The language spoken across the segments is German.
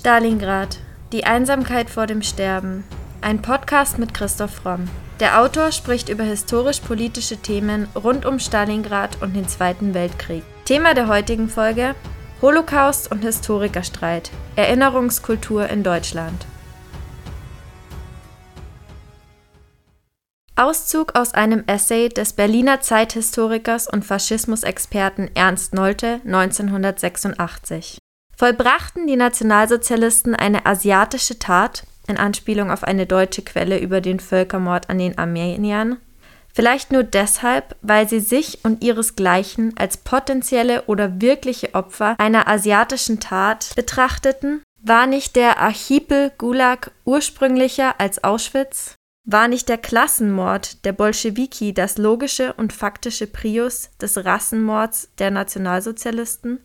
Stalingrad. Die Einsamkeit vor dem Sterben. Ein Podcast mit Christoph Romm. Der Autor spricht über historisch-politische Themen rund um Stalingrad und den Zweiten Weltkrieg. Thema der heutigen Folge: Holocaust und Historikerstreit. Erinnerungskultur in Deutschland. Auszug aus einem Essay des Berliner Zeithistorikers und Faschismusexperten Ernst Nolte 1986. Vollbrachten die Nationalsozialisten eine asiatische Tat, in Anspielung auf eine deutsche Quelle über den Völkermord an den Armeniern? Vielleicht nur deshalb, weil sie sich und ihresgleichen als potenzielle oder wirkliche Opfer einer asiatischen Tat betrachteten? War nicht der Archipel Gulag ursprünglicher als Auschwitz? War nicht der Klassenmord der Bolschewiki das logische und faktische Prius des Rassenmords der Nationalsozialisten?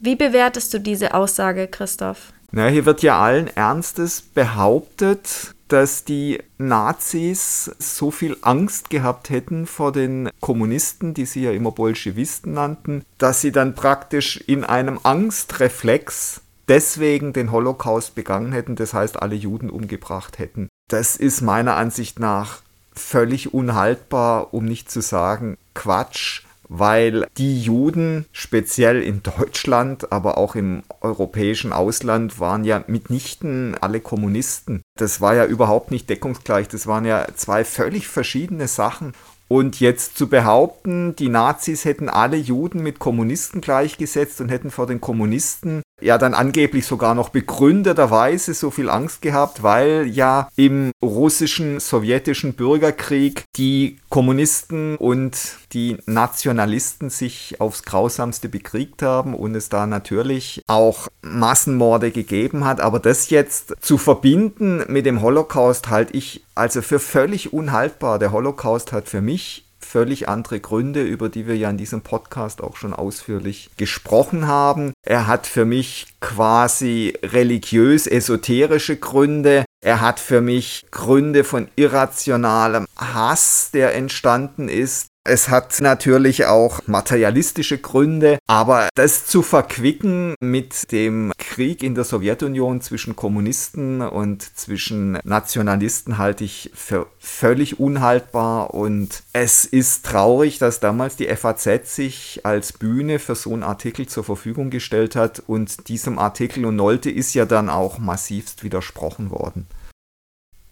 Wie bewertest du diese Aussage, Christoph? Na, hier wird ja allen Ernstes behauptet, dass die Nazis so viel Angst gehabt hätten vor den Kommunisten, die sie ja immer Bolschewisten nannten, dass sie dann praktisch in einem Angstreflex deswegen den Holocaust begangen hätten, das heißt alle Juden umgebracht hätten. Das ist meiner Ansicht nach völlig unhaltbar, um nicht zu sagen Quatsch weil die Juden, speziell in Deutschland, aber auch im europäischen Ausland, waren ja mitnichten alle Kommunisten. Das war ja überhaupt nicht deckungsgleich. Das waren ja zwei völlig verschiedene Sachen. Und jetzt zu behaupten, die Nazis hätten alle Juden mit Kommunisten gleichgesetzt und hätten vor den Kommunisten ja dann angeblich sogar noch begründeterweise so viel Angst gehabt, weil ja im russischen, sowjetischen Bürgerkrieg die Kommunisten und die Nationalisten sich aufs grausamste bekriegt haben und es da natürlich auch Massenmorde gegeben hat. Aber das jetzt zu verbinden mit dem Holocaust halte ich also für völlig unhaltbar. Der Holocaust hat für mich völlig andere Gründe, über die wir ja in diesem Podcast auch schon ausführlich gesprochen haben. Er hat für mich quasi religiös-esoterische Gründe. Er hat für mich Gründe von irrationalem Hass, der entstanden ist. Es hat natürlich auch materialistische Gründe, aber das zu verquicken mit dem Krieg in der Sowjetunion zwischen Kommunisten und zwischen Nationalisten halte ich für völlig unhaltbar und es ist traurig, dass damals die FAZ sich als Bühne für so einen Artikel zur Verfügung gestellt hat und diesem Artikel und Nolte ist ja dann auch massivst widersprochen worden.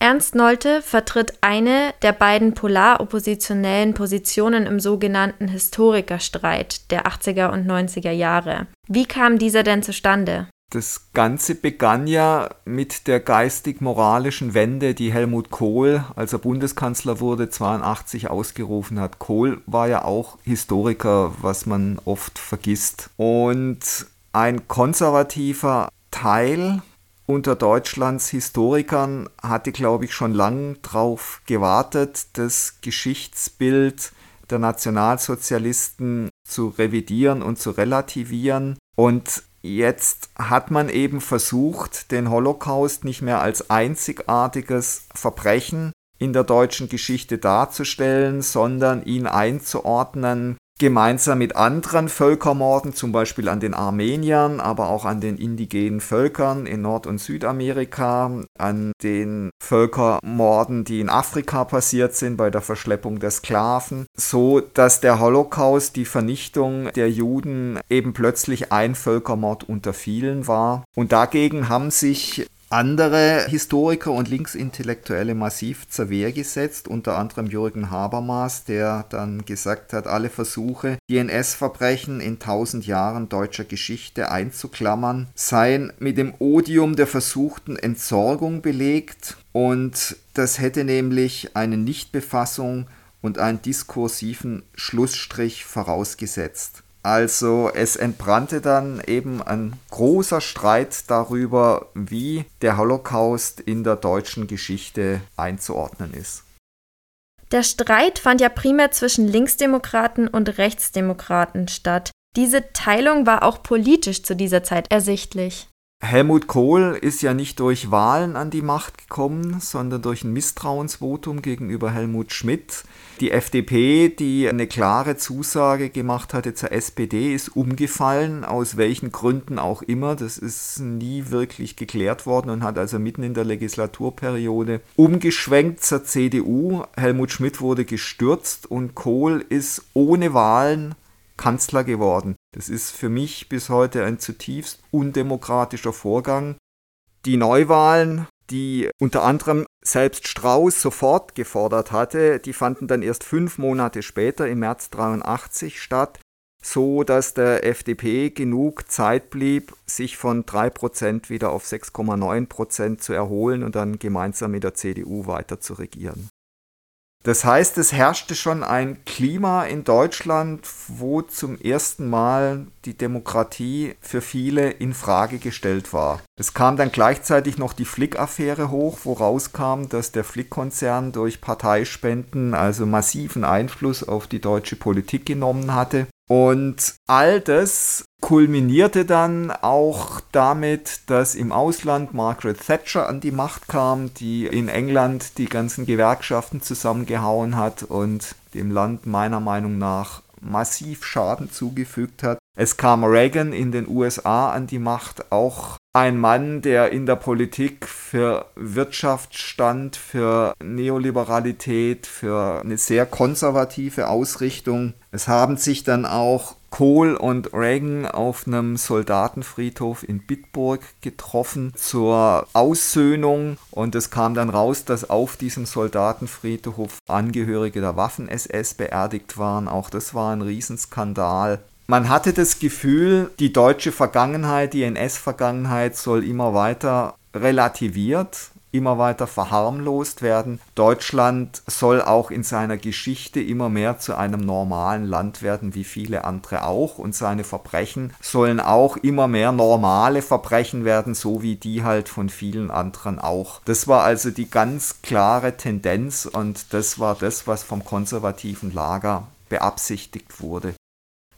Ernst Nolte vertritt eine der beiden polar-oppositionellen Positionen im sogenannten Historikerstreit der 80er und 90er Jahre. Wie kam dieser denn zustande? Das Ganze begann ja mit der geistig-moralischen Wende, die Helmut Kohl, als er Bundeskanzler wurde, 82 ausgerufen hat. Kohl war ja auch Historiker, was man oft vergisst. Und ein konservativer Teil unter Deutschlands Historikern hatte, glaube ich, schon lange darauf gewartet, das Geschichtsbild der Nationalsozialisten zu revidieren und zu relativieren. Und jetzt hat man eben versucht, den Holocaust nicht mehr als einzigartiges Verbrechen in der deutschen Geschichte darzustellen, sondern ihn einzuordnen gemeinsam mit anderen Völkermorden, zum Beispiel an den Armeniern, aber auch an den indigenen Völkern in Nord- und Südamerika, an den Völkermorden, die in Afrika passiert sind bei der Verschleppung der Sklaven, so dass der Holocaust, die Vernichtung der Juden eben plötzlich ein Völkermord unter vielen war. Und dagegen haben sich andere Historiker und Linksintellektuelle massiv zur Wehr gesetzt, unter anderem Jürgen Habermas, der dann gesagt hat, alle Versuche, die NS-Verbrechen in tausend Jahren deutscher Geschichte einzuklammern, seien mit dem Odium der versuchten Entsorgung belegt und das hätte nämlich eine Nichtbefassung und einen diskursiven Schlussstrich vorausgesetzt. Also es entbrannte dann eben ein großer Streit darüber, wie der Holocaust in der deutschen Geschichte einzuordnen ist. Der Streit fand ja primär zwischen Linksdemokraten und Rechtsdemokraten statt. Diese Teilung war auch politisch zu dieser Zeit ersichtlich. Helmut Kohl ist ja nicht durch Wahlen an die Macht gekommen, sondern durch ein Misstrauensvotum gegenüber Helmut Schmidt. Die FDP, die eine klare Zusage gemacht hatte zur SPD, ist umgefallen, aus welchen Gründen auch immer. Das ist nie wirklich geklärt worden und hat also mitten in der Legislaturperiode umgeschwenkt zur CDU. Helmut Schmidt wurde gestürzt und Kohl ist ohne Wahlen Kanzler geworden. Das ist für mich bis heute ein zutiefst undemokratischer Vorgang. Die Neuwahlen, die unter anderem selbst Strauß sofort gefordert hatte, die fanden dann erst fünf Monate später im März 83 statt, so dass der FDP genug Zeit blieb, sich von 3% wieder auf 6,9% zu erholen und dann gemeinsam mit der CDU weiter zu regieren. Das heißt, es herrschte schon ein Klima in Deutschland, wo zum ersten Mal die Demokratie für viele in Frage gestellt war. Es kam dann gleichzeitig noch die Flick-Affäre hoch, wo rauskam, dass der Flick-Konzern durch Parteispenden also massiven Einfluss auf die deutsche Politik genommen hatte. Und all das kulminierte dann auch damit, dass im Ausland Margaret Thatcher an die Macht kam, die in England die ganzen Gewerkschaften zusammengehauen hat und dem Land meiner Meinung nach massiv Schaden zugefügt hat. Es kam Reagan in den USA an die Macht, auch ein Mann, der in der Politik für Wirtschaft stand, für Neoliberalität, für eine sehr konservative Ausrichtung. Es haben sich dann auch Kohl und Reagan auf einem Soldatenfriedhof in Bitburg getroffen zur Aussöhnung und es kam dann raus, dass auf diesem Soldatenfriedhof Angehörige der Waffen-SS beerdigt waren. Auch das war ein Riesenskandal. Man hatte das Gefühl, die deutsche Vergangenheit, die NS-Vergangenheit soll immer weiter relativiert immer weiter verharmlost werden. Deutschland soll auch in seiner Geschichte immer mehr zu einem normalen Land werden, wie viele andere auch. Und seine Verbrechen sollen auch immer mehr normale Verbrechen werden, so wie die halt von vielen anderen auch. Das war also die ganz klare Tendenz und das war das, was vom konservativen Lager beabsichtigt wurde.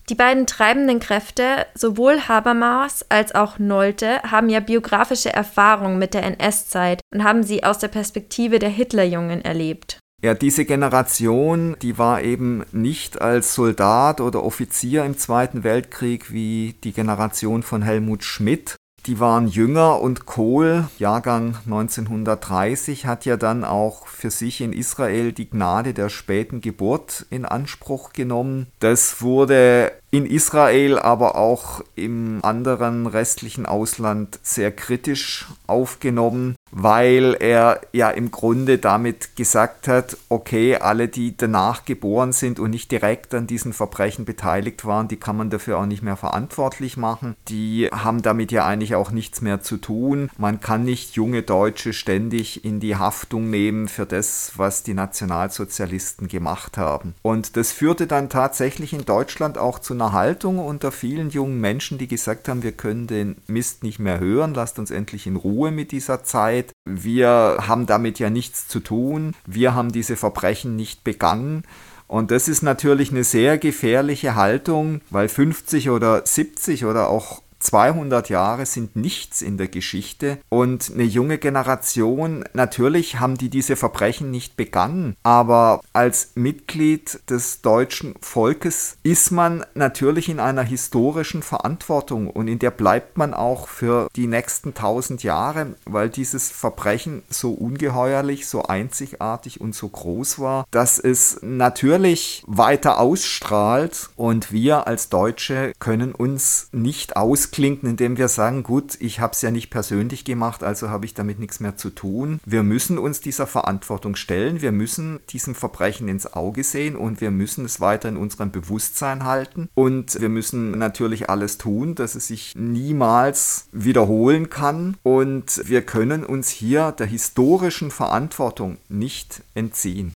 Die beiden treibenden Kräfte, sowohl Habermas als auch Nolte, haben ja biografische Erfahrungen mit der NS-Zeit und haben sie aus der Perspektive der Hitlerjungen erlebt. Ja, diese Generation, die war eben nicht als Soldat oder Offizier im Zweiten Weltkrieg wie die Generation von Helmut Schmidt, die waren jünger und Kohl, Jahrgang 1930, hat ja dann auch für sich in Israel die Gnade der späten Geburt in Anspruch genommen. Das wurde in Israel, aber auch im anderen restlichen Ausland sehr kritisch aufgenommen, weil er ja im Grunde damit gesagt hat, okay, alle, die danach geboren sind und nicht direkt an diesen Verbrechen beteiligt waren, die kann man dafür auch nicht mehr verantwortlich machen. Die haben damit ja eigentlich auch nichts mehr zu tun. Man kann nicht junge Deutsche ständig in die Haftung nehmen für das, was die Nationalsozialisten gemacht haben. Und das führte dann tatsächlich in Deutschland auch zu einer Haltung unter vielen jungen Menschen, die gesagt haben, wir können den Mist nicht mehr hören, lasst uns endlich in Ruhe mit dieser Zeit. Wir haben damit ja nichts zu tun, wir haben diese Verbrechen nicht begangen. Und das ist natürlich eine sehr gefährliche Haltung, weil 50 oder 70 oder auch 200 Jahre sind nichts in der Geschichte. Und eine junge Generation, natürlich haben die diese Verbrechen nicht begangen, aber als Mitglied des deutschen Volkes ist man natürlich in einer historischen Verantwortung und in der bleibt man auch für die nächsten 1000 Jahre, weil dieses Verbrechen so ungeheuerlich, so einzigartig und so groß war, dass es natürlich weiter ausstrahlt. Und wir als Deutsche können uns nicht aus ausklinken, indem wir sagen, gut, ich habe es ja nicht persönlich gemacht, also habe ich damit nichts mehr zu tun. Wir müssen uns dieser Verantwortung stellen, wir müssen diesem Verbrechen ins Auge sehen und wir müssen es weiter in unserem Bewusstsein halten und wir müssen natürlich alles tun, dass es sich niemals wiederholen kann und wir können uns hier der historischen Verantwortung nicht entziehen.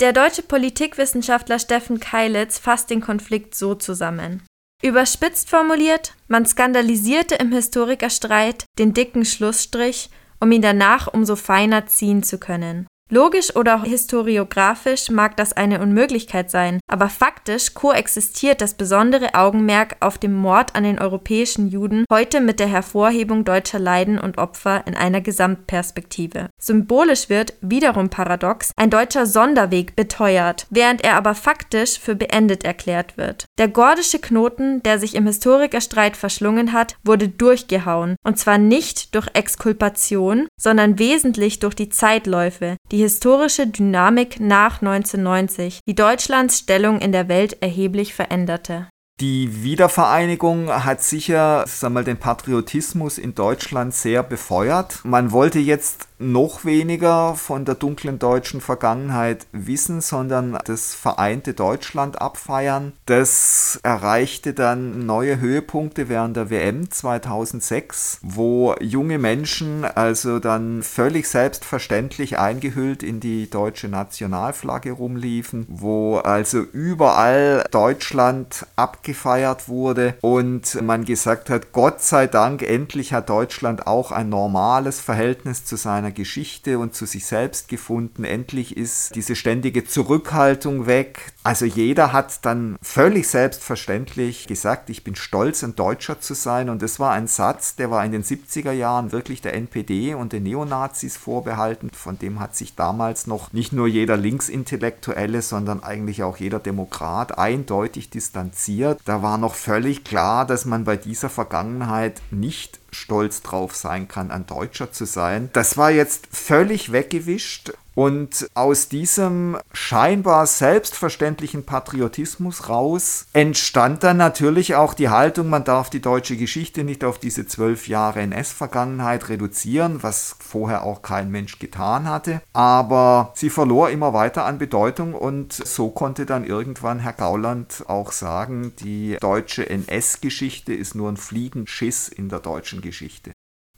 Der deutsche Politikwissenschaftler Steffen Keilitz fasst den Konflikt so zusammen. Überspitzt formuliert, man skandalisierte im Historikerstreit den dicken Schlussstrich, um ihn danach umso feiner ziehen zu können. Logisch oder historiografisch mag das eine Unmöglichkeit sein, aber faktisch koexistiert das besondere Augenmerk auf dem Mord an den europäischen Juden heute mit der Hervorhebung deutscher Leiden und Opfer in einer Gesamtperspektive. Symbolisch wird, wiederum paradox, ein deutscher Sonderweg beteuert, während er aber faktisch für beendet erklärt wird. Der gordische Knoten, der sich im Historikerstreit verschlungen hat, wurde durchgehauen, und zwar nicht durch Exkulpation, sondern wesentlich durch die Zeitläufe, die historische Dynamik nach 1990, die Deutschlands Stellung in der Welt erheblich veränderte. Die Wiedervereinigung hat sicher sag mal, den Patriotismus in Deutschland sehr befeuert. Man wollte jetzt noch weniger von der dunklen deutschen Vergangenheit wissen, sondern das vereinte Deutschland abfeiern. Das erreichte dann neue Höhepunkte während der WM 2006, wo junge Menschen also dann völlig selbstverständlich eingehüllt in die deutsche Nationalflagge rumliefen, wo also überall Deutschland abgefeiert wurde und man gesagt hat, Gott sei Dank, endlich hat Deutschland auch ein normales Verhältnis zu seiner Geschichte und zu sich selbst gefunden. Endlich ist diese ständige Zurückhaltung weg. Also jeder hat dann völlig selbstverständlich gesagt, ich bin stolz, ein Deutscher zu sein. Und das war ein Satz, der war in den 70er Jahren wirklich der NPD und den Neonazis vorbehalten. Von dem hat sich damals noch nicht nur jeder Linksintellektuelle, sondern eigentlich auch jeder Demokrat eindeutig distanziert. Da war noch völlig klar, dass man bei dieser Vergangenheit nicht stolz drauf sein kann, ein Deutscher zu sein. Das war jetzt völlig weggewischt und aus diesem scheinbar selbstverständlichen Patriotismus raus entstand dann natürlich auch die Haltung, man darf die deutsche Geschichte nicht auf diese zwölf Jahre NS-Vergangenheit reduzieren, was vorher auch kein Mensch getan hatte. Aber sie verlor immer weiter an Bedeutung und so konnte dann irgendwann Herr Gauland auch sagen, die deutsche NS-Geschichte ist nur ein Fliegenschiss in der deutschen Geschichte.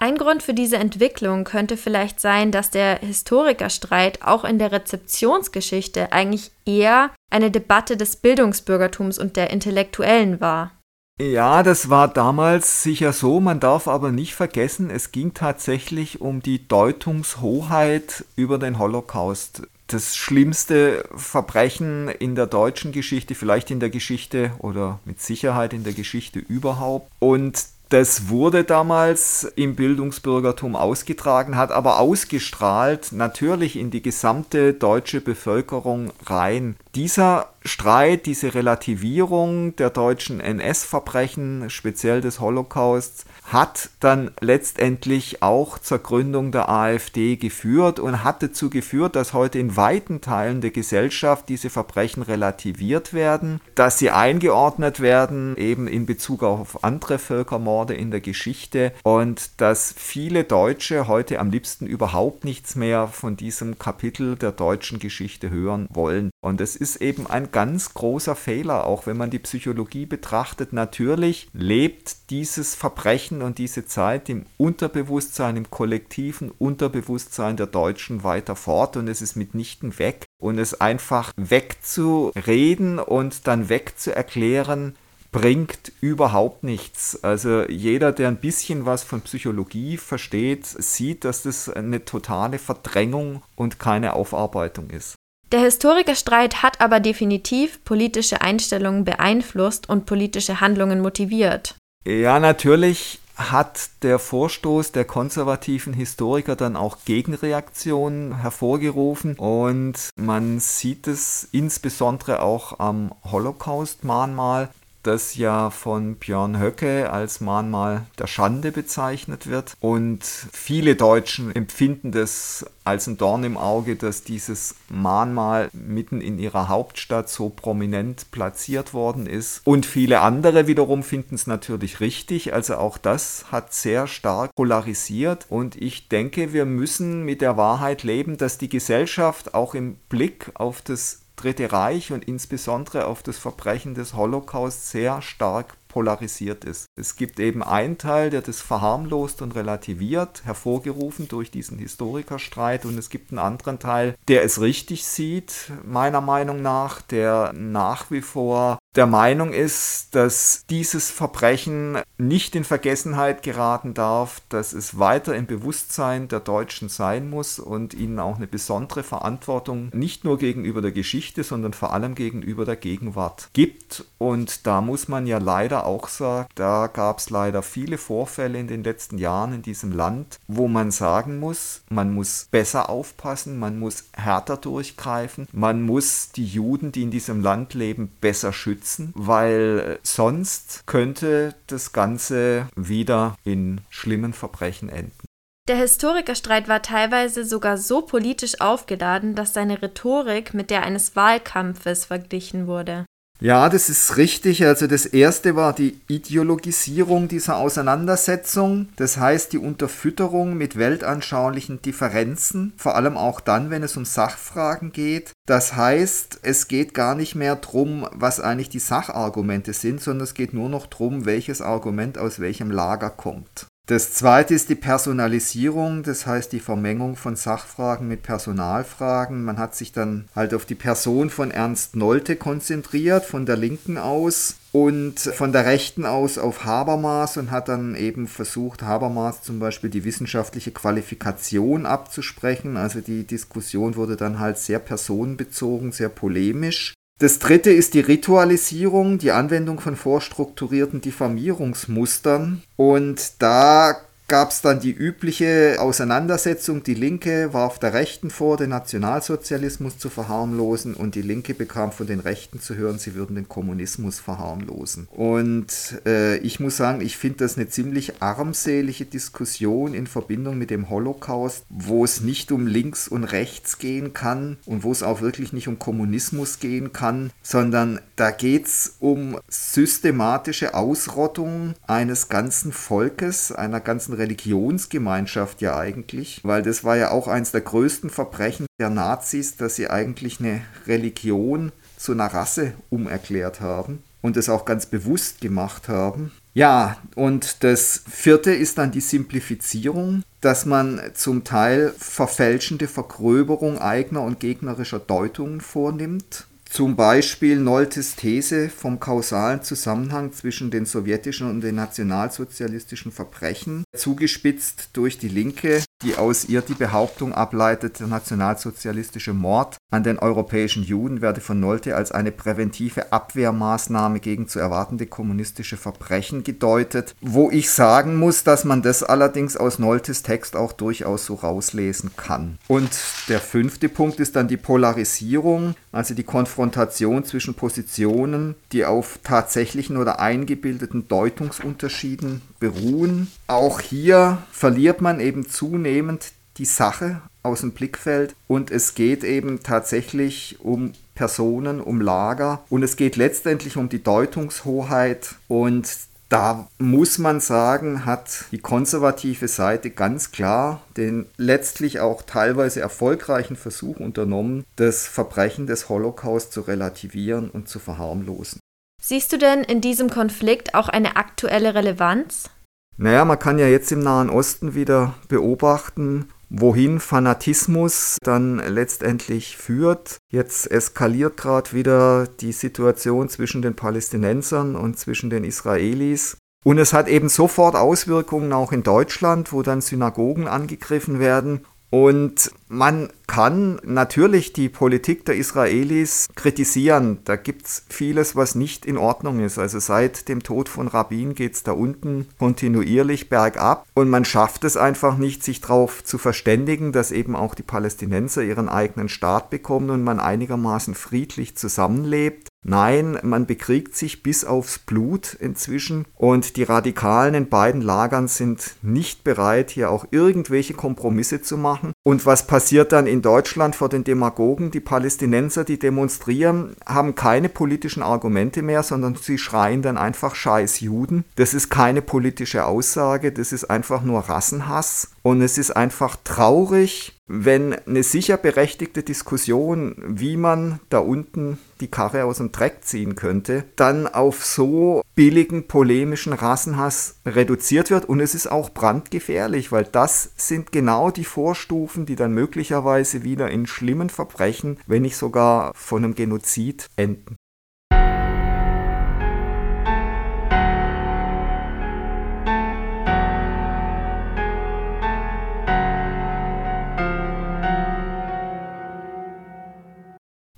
Ein Grund für diese Entwicklung könnte vielleicht sein, dass der Historikerstreit auch in der Rezeptionsgeschichte eigentlich eher eine Debatte des Bildungsbürgertums und der Intellektuellen war. Ja, das war damals sicher so, man darf aber nicht vergessen, es ging tatsächlich um die Deutungshoheit über den Holocaust. Das schlimmste Verbrechen in der deutschen Geschichte, vielleicht in der Geschichte oder mit Sicherheit in der Geschichte überhaupt. Und das wurde damals im Bildungsbürgertum ausgetragen, hat aber ausgestrahlt natürlich in die gesamte deutsche Bevölkerung rein. Dieser Streit, diese Relativierung der deutschen NS-Verbrechen, speziell des Holocausts, hat dann letztendlich auch zur Gründung der AfD geführt und hat dazu geführt, dass heute in weiten Teilen der Gesellschaft diese Verbrechen relativiert werden, dass sie eingeordnet werden, eben in Bezug auf andere Völkermorde in der Geschichte und dass viele Deutsche heute am liebsten überhaupt nichts mehr von diesem Kapitel der deutschen Geschichte hören wollen. Und ist eben ein ganz großer Fehler, auch wenn man die Psychologie betrachtet. Natürlich lebt dieses Verbrechen und diese Zeit im Unterbewusstsein, im kollektiven Unterbewusstsein der Deutschen weiter fort und es ist mitnichten weg. Und es einfach wegzureden und dann wegzuerklären, bringt überhaupt nichts. Also jeder, der ein bisschen was von Psychologie versteht, sieht, dass das eine totale Verdrängung und keine Aufarbeitung ist. Der Historikerstreit hat aber definitiv politische Einstellungen beeinflusst und politische Handlungen motiviert. Ja, natürlich hat der Vorstoß der konservativen Historiker dann auch Gegenreaktionen hervorgerufen und man sieht es insbesondere auch am Holocaust-Mahnmal, das ja von Björn Höcke als Mahnmal der Schande bezeichnet wird. Und viele Deutschen empfinden das als ein Dorn im Auge, dass dieses Mahnmal mitten in ihrer Hauptstadt so prominent platziert worden ist. Und viele andere wiederum finden es natürlich richtig. Also auch das hat sehr stark polarisiert. Und ich denke, wir müssen mit der Wahrheit leben, dass die Gesellschaft auch im Blick auf das Dritte Reich und insbesondere auf das Verbrechen des Holocaust sehr stark polarisiert ist. Es gibt eben einen Teil, der das verharmlost und relativiert, hervorgerufen durch diesen Historikerstreit, und es gibt einen anderen Teil, der es richtig sieht, meiner Meinung nach, der nach wie vor der Meinung ist, dass dieses Verbrechen nicht in Vergessenheit geraten darf, dass es weiter im Bewusstsein der Deutschen sein muss und ihnen auch eine besondere Verantwortung nicht nur gegenüber der Geschichte, sondern vor allem gegenüber der Gegenwart gibt. Und da muss man ja leider auch sagen, da gab es leider viele Vorfälle in den letzten Jahren in diesem Land, wo man sagen muss, man muss besser aufpassen, man muss härter durchgreifen, man muss die Juden, die in diesem Land leben, besser schützen schützen, weil sonst könnte das Ganze wieder in schlimmen Verbrechen enden. Der Historikerstreit war teilweise sogar so politisch aufgeladen, dass seine Rhetorik mit der eines Wahlkampfes verglichen wurde. Ja, das ist richtig. Also das erste war die Ideologisierung dieser Auseinandersetzung. Das heißt die Unterfütterung mit weltanschaulichen Differenzen, vor allem auch dann, wenn es um Sachfragen geht. Das heißt, es geht gar nicht mehr darum, was eigentlich die Sachargumente sind, sondern es geht nur noch darum, welches Argument aus welchem Lager kommt. Das zweite ist die Personalisierung, das heißt die Vermengung von Sachfragen mit Personalfragen. Man hat sich dann halt auf die Person von Ernst Nolte konzentriert, von der Linken aus und von der Rechten aus auf Habermas und hat dann eben versucht, Habermas zum Beispiel die wissenschaftliche Qualifikation abzusprechen. Also die Diskussion wurde dann halt sehr personenbezogen, sehr polemisch. Das dritte ist die Ritualisierung, die Anwendung von vorstrukturierten Diffamierungsmustern. Und da gab es dann die übliche Auseinandersetzung. Die Linke warf der Rechten vor, den Nationalsozialismus zu verharmlosen und die Linke bekam von den Rechten zu hören, sie würden den Kommunismus verharmlosen. Und äh, ich muss sagen, ich finde das eine ziemlich armselige Diskussion in Verbindung mit dem Holocaust, wo es nicht um links und rechts gehen kann und wo es auch wirklich nicht um Kommunismus gehen kann, sondern da geht es um systematische Ausrottung eines ganzen Volkes, einer ganzen Religionsgemeinschaft ja eigentlich, weil das war ja auch eines der größten Verbrechen der Nazis, dass sie eigentlich eine Religion zu einer Rasse umerklärt haben und es auch ganz bewusst gemacht haben. Ja, und das vierte ist dann die Simplifizierung, dass man zum Teil verfälschende Vergröberung eigener und gegnerischer Deutungen vornimmt zum Beispiel Noltes These vom kausalen Zusammenhang zwischen den sowjetischen und den nationalsozialistischen Verbrechen, zugespitzt durch die Linke, die aus ihr die Behauptung ableitet, der nationalsozialistische Mord an den europäischen Juden werde von Nolte als eine präventive Abwehrmaßnahme gegen zu erwartende kommunistische Verbrechen gedeutet, wo ich sagen muss, dass man das allerdings aus Noltes Text auch durchaus so rauslesen kann. Und der fünfte Punkt ist dann die Polarisierung, also die Konfrontation zwischen Positionen, die auf tatsächlichen oder eingebildeten Deutungsunterschieden beruhen. Auch hier verliert man eben zunehmend die Sache aus dem Blickfeld und es geht eben tatsächlich um Personen, um Lager und es geht letztendlich um die Deutungshoheit und da muss man sagen, hat die konservative Seite ganz klar den letztlich auch teilweise erfolgreichen Versuch unternommen, das Verbrechen des Holocaust zu relativieren und zu verharmlosen. Siehst du denn in diesem Konflikt auch eine aktuelle Relevanz? Naja, man kann ja jetzt im Nahen Osten wieder beobachten, wohin Fanatismus dann letztendlich führt. Jetzt eskaliert gerade wieder die Situation zwischen den Palästinensern und zwischen den Israelis. Und es hat eben sofort Auswirkungen auch in Deutschland, wo dann Synagogen angegriffen werden und man kann natürlich die Politik der Israelis kritisieren. Da gibt es vieles, was nicht in Ordnung ist. Also seit dem Tod von Rabin geht es da unten kontinuierlich bergab. Und man schafft es einfach nicht, sich darauf zu verständigen, dass eben auch die Palästinenser ihren eigenen Staat bekommen und man einigermaßen friedlich zusammenlebt. Nein, man bekriegt sich bis aufs Blut inzwischen und die Radikalen in beiden Lagern sind nicht bereit, hier auch irgendwelche Kompromisse zu machen. Und was passiert dann in Deutschland vor den Demagogen? Die Palästinenser, die demonstrieren, haben keine politischen Argumente mehr, sondern sie schreien dann einfach Scheiß Juden. Das ist keine politische Aussage, das ist einfach nur Rassenhass. Und es ist einfach traurig, wenn eine sicher berechtigte Diskussion, wie man da unten die Karre aus dem Dreck ziehen könnte, dann auf so billigen polemischen Rassenhass reduziert wird. Und es ist auch brandgefährlich, weil das sind genau die Vorstufen, die dann möglicherweise wieder in schlimmen Verbrechen, wenn nicht sogar von einem Genozid enden.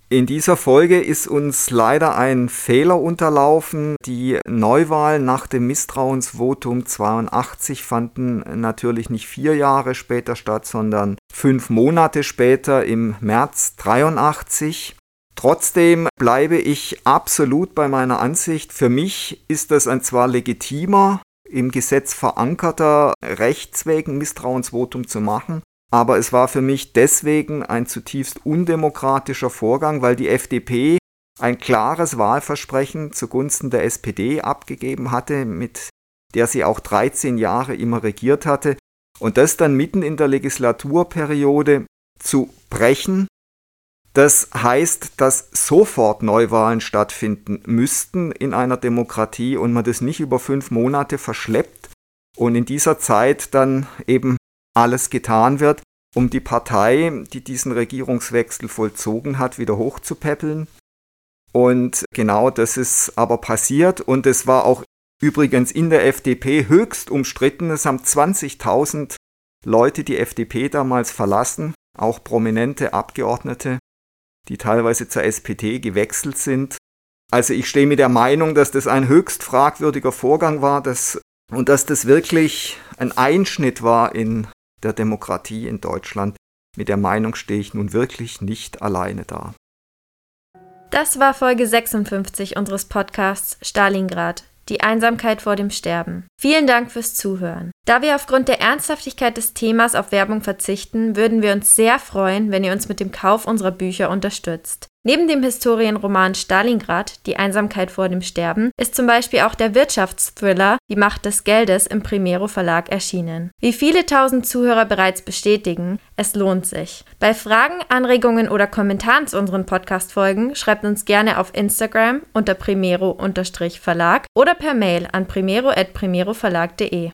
In dieser Folge ist uns leider ein Fehler unterlaufen. Die Neuwahlen nach dem Misstrauensvotum 82 fanden natürlich nicht vier Jahre später statt, sondern fünf Monate später im März 83. Trotzdem bleibe ich absolut bei meiner Ansicht. Für mich ist das ein zwar legitimer, im Gesetz verankerter Rechtsweg ein Misstrauensvotum zu machen, aber es war für mich deswegen ein zutiefst undemokratischer Vorgang, weil die FDP ein klares Wahlversprechen zugunsten der SPD abgegeben hatte, mit der sie auch 13 Jahre immer regiert hatte. Und das dann mitten in der Legislaturperiode zu brechen, das heißt, dass sofort Neuwahlen stattfinden müssten in einer Demokratie und man das nicht über fünf Monate verschleppt und in dieser Zeit dann eben alles getan wird, um die Partei, die diesen Regierungswechsel vollzogen hat, wieder hochzupäppeln. Und genau das ist aber passiert und es war auch übrigens in der FDP höchst umstritten. Es haben 20.000 Leute die FDP damals verlassen, auch prominente Abgeordnete, die teilweise zur SPD gewechselt sind. Also ich stehe mit der Meinung, dass das ein höchst fragwürdiger Vorgang war dass, und dass das wirklich ein Einschnitt war in der Demokratie in Deutschland. Mit der Meinung stehe ich nun wirklich nicht alleine da. Das war Folge 56 unseres Podcasts Stalingrad, die Einsamkeit vor dem Sterben. Vielen Dank fürs Zuhören. Da wir aufgrund der Ernsthaftigkeit des Themas auf Werbung verzichten, würden wir uns sehr freuen, wenn ihr uns mit dem Kauf unserer Bücher unterstützt. Neben dem Historienroman Stalingrad, Die Einsamkeit vor dem Sterben, ist zum Beispiel auch der Wirtschaftsthriller Die Macht des Geldes im Primero Verlag erschienen. Wie viele tausend Zuhörer bereits bestätigen, es lohnt sich. Bei Fragen, Anregungen oder Kommentaren zu unseren Podcast-Folgen schreibt uns gerne auf Instagram unter primero-verlag oder per Mail an primero.primeroverlag.de.